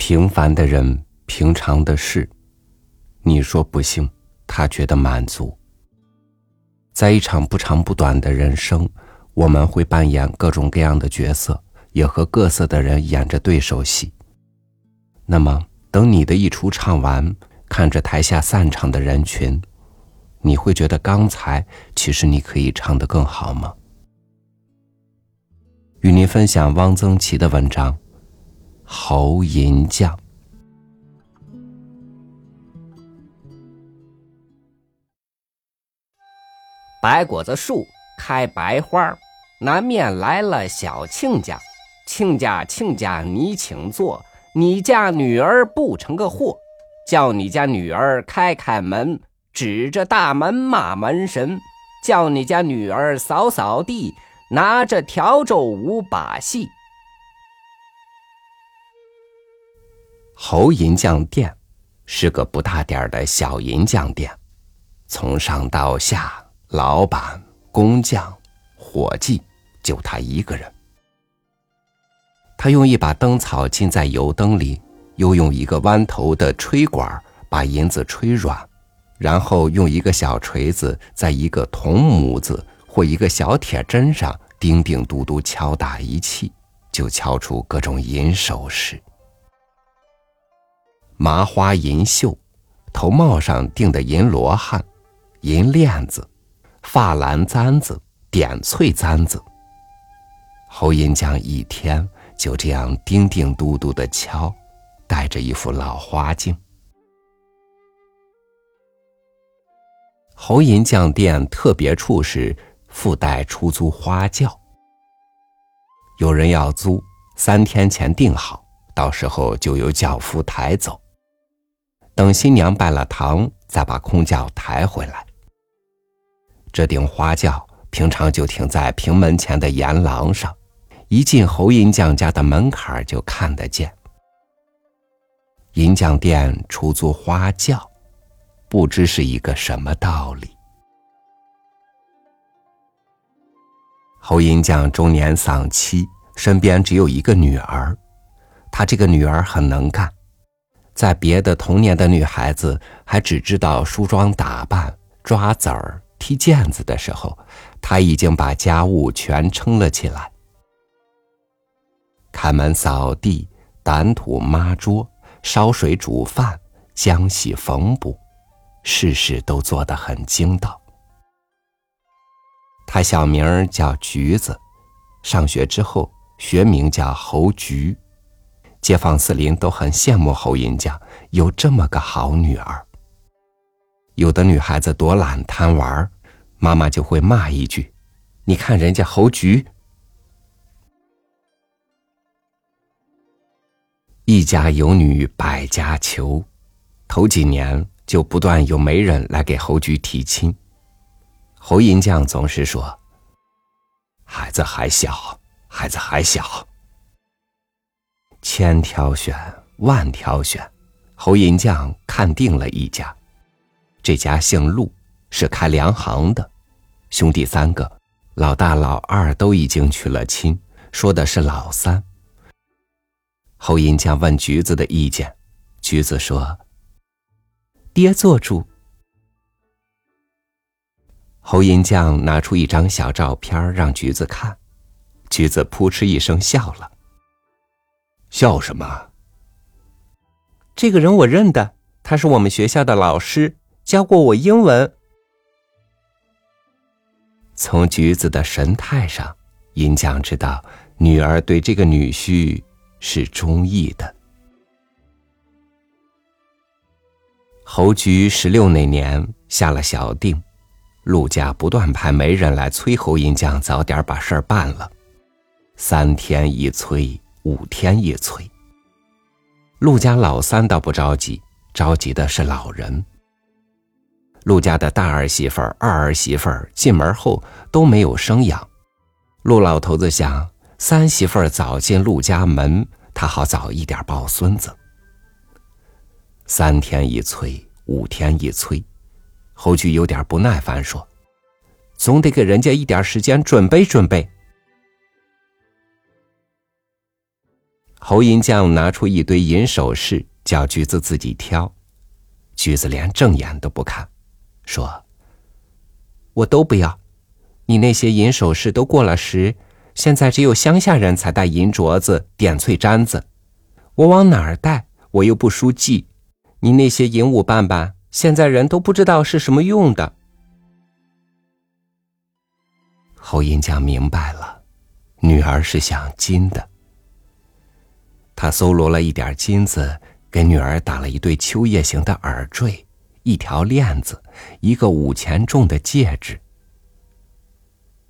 平凡的人，平常的事，你说不幸，他觉得满足。在一场不长不短的人生，我们会扮演各种各样的角色，也和各色的人演着对手戏。那么，等你的一出唱完，看着台下散场的人群，你会觉得刚才其实你可以唱得更好吗？与您分享汪曾祺的文章《侯银匠》。白果子树开白花，南面来了小亲家。亲家，亲家，你请坐。你家女儿不成个货，叫你家女儿开开门，指着大门骂门神。叫你家女儿扫扫地。拿着笤帚舞把戏。侯银匠店是个不大点儿的小银匠店，从上到下，老板、工匠、伙计，就他一个人。他用一把灯草浸在油灯里，又用一个弯头的吹管把银子吹软，然后用一个小锤子在一个铜模子。或一个小铁针上叮叮嘟嘟敲打一气，就敲出各种银首饰。麻花银绣，头帽上钉的银罗汉、银链子、发蓝簪子、点翠簪子。侯银匠一天就这样叮叮嘟嘟的敲，戴着一副老花镜。侯银匠店特别处是。附带出租花轿，有人要租，三天前订好，到时候就由轿夫抬走。等新娘拜了堂，再把空轿抬回来。这顶花轿平常就停在平门前的檐廊上，一进侯银匠家的门槛就看得见。银匠店出租花轿，不知是一个什么道理。侯银匠中年丧妻，身边只有一个女儿。他这个女儿很能干，在别的童年的女孩子还只知道梳妆打扮、抓子儿、踢毽子的时候，她已经把家务全撑了起来。开门扫地、掸土抹桌、烧水煮饭、浆洗缝补，事事都做得很精到。他小名叫橘子，上学之后学名叫侯菊。街坊四邻都很羡慕侯银匠有这么个好女儿。有的女孩子多懒贪玩，妈妈就会骂一句：“你看人家侯菊。”一家有女百家求，头几年就不断有媒人来给侯菊提亲。侯银匠总是说：“孩子还小，孩子还小。”千挑选，万挑选，侯银匠看定了一家。这家姓陆，是开粮行的，兄弟三个，老大、老二都已经娶了亲，说的是老三。侯银匠问橘子的意见，橘子说：“爹做主。”侯银匠拿出一张小照片让橘子看，橘子扑哧一声笑了。笑什么？这个人我认得，他是我们学校的老师，教过我英文。从橘子的神态上，银匠知道女儿对这个女婿是中意的。侯菊十六那年下了小定。陆家不断派媒人来催侯银匠早点把事儿办了，三天一催，五天一催。陆家老三倒不着急，着急的是老人。陆家的大儿媳妇儿、二儿媳妇儿进门后都没有生养，陆老头子想三媳妇儿早进陆家门，他好早一点抱孙子。三天一催，五天一催。侯局有点不耐烦，说：“总得给人家一点时间准备准备。”侯银匠拿出一堆银首饰，叫橘子自己挑。橘子连正眼都不看，说：“我都不要，你那些银首饰都过了时，现在只有乡下人才戴银镯子、点翠簪子，我往哪儿戴？我又不输记。你那些银五瓣瓣，现在人都不知道是什么用的。”侯银匠明白了，女儿是想金的。他搜罗了一点金子，给女儿打了一对秋叶形的耳坠，一条链子，一个五钱重的戒指。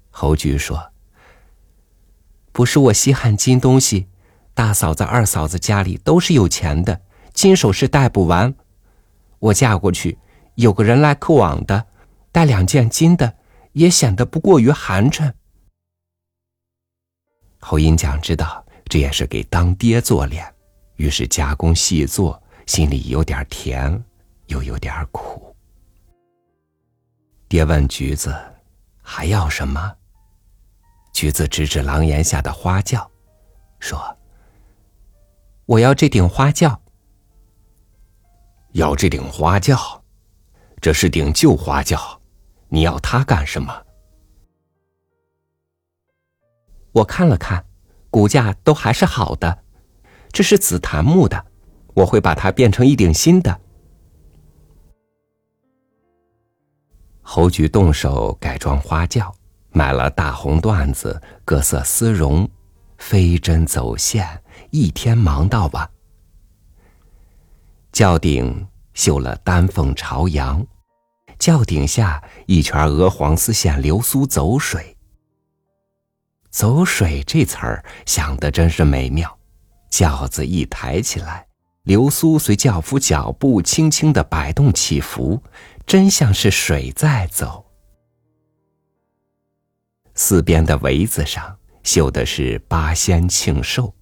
侯菊说：“不是我稀罕金东西，大嫂子、二嫂子家里都是有钱的，金首饰戴不完。我嫁过去，有个人来客往的，带两件金的，也显得不过于寒碜。”侯银匠知道。这也是给当爹做脸，于是加工细作，心里有点甜，又有点苦。爹问橘子：“还要什么？”橘子指指廊檐下的花轿，说：“我要这顶花轿。”要这顶花轿，这是顶旧花轿，你要它干什么？我看了看。骨架都还是好的，这是紫檀木的，我会把它变成一顶新的。侯菊动手改装花轿，买了大红缎子、各色丝绒，飞针走线，一天忙到晚。轿顶绣了丹凤朝阳，轿顶下一圈鹅黄丝线流苏走水。走水这词儿想的真是美妙，轿子一抬起来，流苏随轿夫脚步轻轻的摆动起伏，真像是水在走。四边的围子上绣的是八仙庆寿，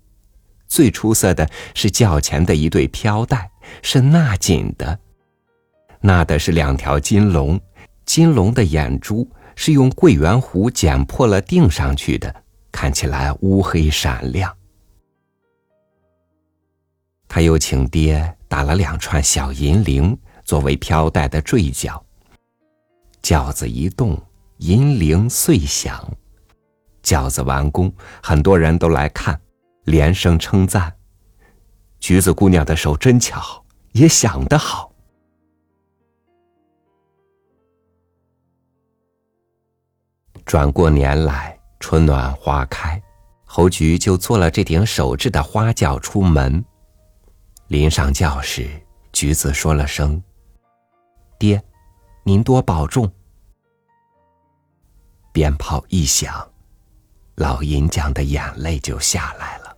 最出色的是轿前的一对飘带，是纳锦的，纳的是两条金龙，金龙的眼珠。是用桂圆壶剪破了钉上去的，看起来乌黑闪亮。他又请爹打了两串小银铃作为飘带的坠角。轿子一动，银铃碎响。轿子完工，很多人都来看，连声称赞：“橘子姑娘的手真巧，也想得好。”转过年来，春暖花开，侯菊就做了这顶手制的花轿出门。临上轿时，橘子说了声：“爹，您多保重。”鞭炮一响，老银匠的眼泪就下来了。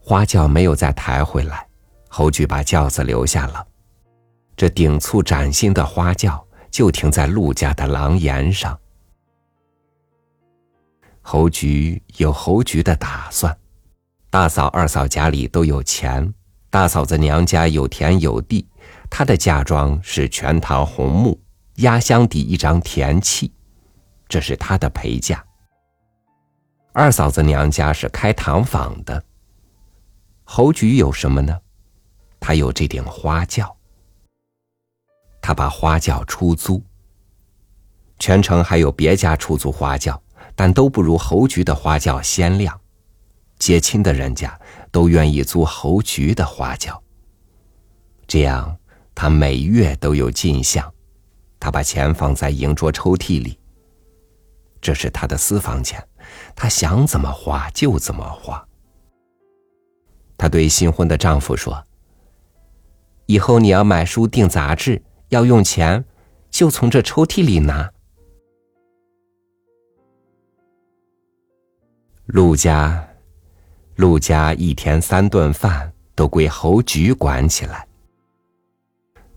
花轿没有再抬回来，侯菊把轿子留下了。这顶簇崭新的花轿。就停在陆家的廊檐上。侯菊有侯菊的打算，大嫂、二嫂家里都有钱，大嫂子娘家有田有地，她的嫁妆是全堂红木，压箱底一张田契，这是她的陪嫁。二嫂子娘家是开糖坊的。侯菊有什么呢？她有这顶花轿。他把花轿出租。全城还有别家出租花轿，但都不如侯菊的花轿鲜亮。接亲的人家都愿意租侯菊的花轿。这样，他每月都有进项。他把钱放在银桌抽屉里。这是他的私房钱，他想怎么花就怎么花。他对新婚的丈夫说：“以后你要买书订杂志。”要用钱，就从这抽屉里拿。陆家，陆家一天三顿饭都归侯局管起来。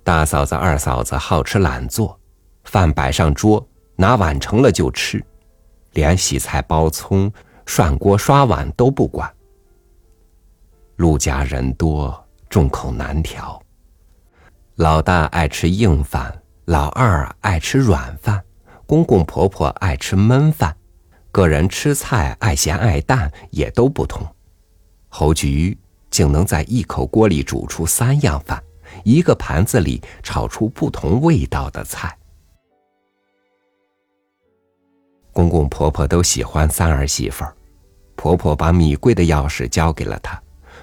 大嫂子、二嫂子好吃懒做，饭摆上桌，拿碗盛了就吃，连洗菜、包葱、涮锅、刷碗都不管。陆家人多，众口难调。老大爱吃硬饭，老二爱吃软饭，公公婆婆爱吃焖饭，个人吃菜爱咸爱淡也都不同。侯菊竟能在一口锅里煮出三样饭，一个盘子里炒出不同味道的菜。公公婆婆都喜欢三儿媳妇儿，婆婆把米柜的钥匙交给了她，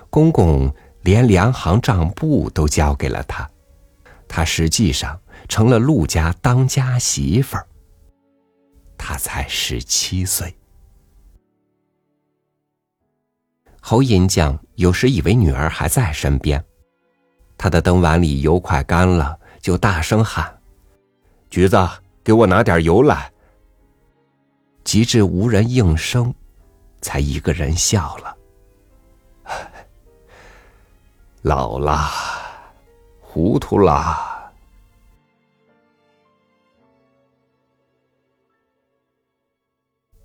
公公连粮行账簿都交给了她，她实际上成了陆家当家媳妇儿。她才十七岁。侯银匠有时以为女儿还在身边，他的灯碗里油快干了，就大声喊：“橘子，给我拿点油来。”及至无人应声，才一个人笑了。老了，糊涂啦。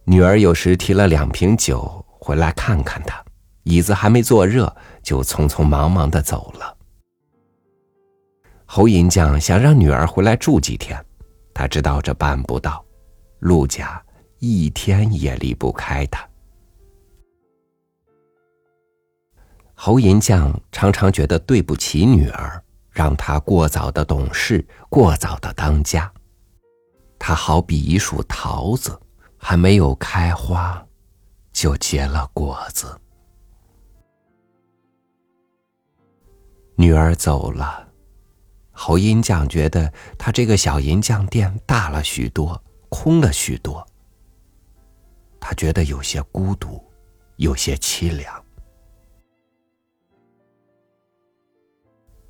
女儿有时提了两瓶酒回来看看他，椅子还没坐热，就匆匆忙忙的走了。侯银匠想让女儿回来住几天，他知道这办不到，陆家。一天也离不开他。侯银匠常常觉得对不起女儿，让他过早的懂事，过早的当家。他好比一束桃子，还没有开花，就结了果子。女儿走了，侯银匠觉得他这个小银匠店大了许多，空了许多。他觉得有些孤独，有些凄凉。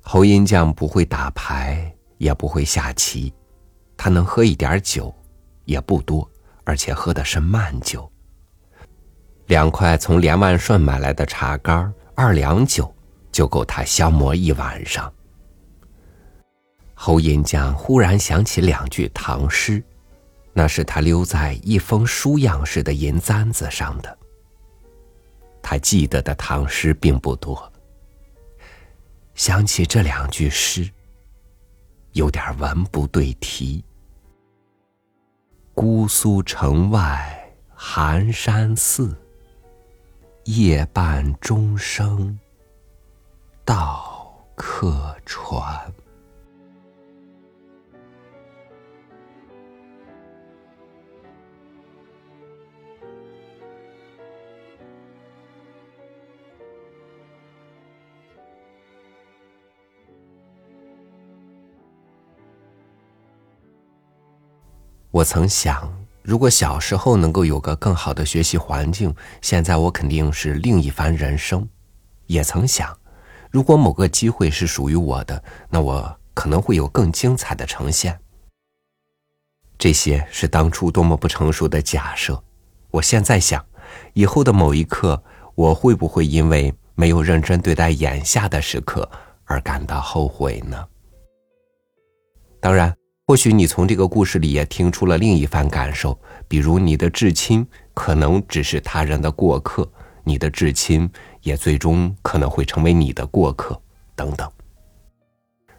侯银匠不会打牌，也不会下棋，他能喝一点酒，也不多，而且喝的是慢酒。两块从连万顺买来的茶干，二两酒，就够他消磨一晚上。侯银匠忽然想起两句唐诗。那是他留在一封书样式的银簪子上的。他记得的唐诗并不多。想起这两句诗，有点文不对题。姑苏城外寒山寺，夜半钟声到客船。我曾想，如果小时候能够有个更好的学习环境，现在我肯定是另一番人生。也曾想，如果某个机会是属于我的，那我可能会有更精彩的呈现。这些是当初多么不成熟的假设。我现在想，以后的某一刻，我会不会因为没有认真对待眼下的时刻而感到后悔呢？当然。或许你从这个故事里也听出了另一番感受，比如你的至亲可能只是他人的过客，你的至亲也最终可能会成为你的过客，等等。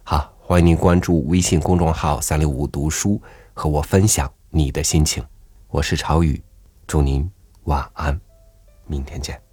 好，欢迎您关注微信公众号“三六五读书”，和我分享你的心情。我是朝雨，祝您晚安，明天见。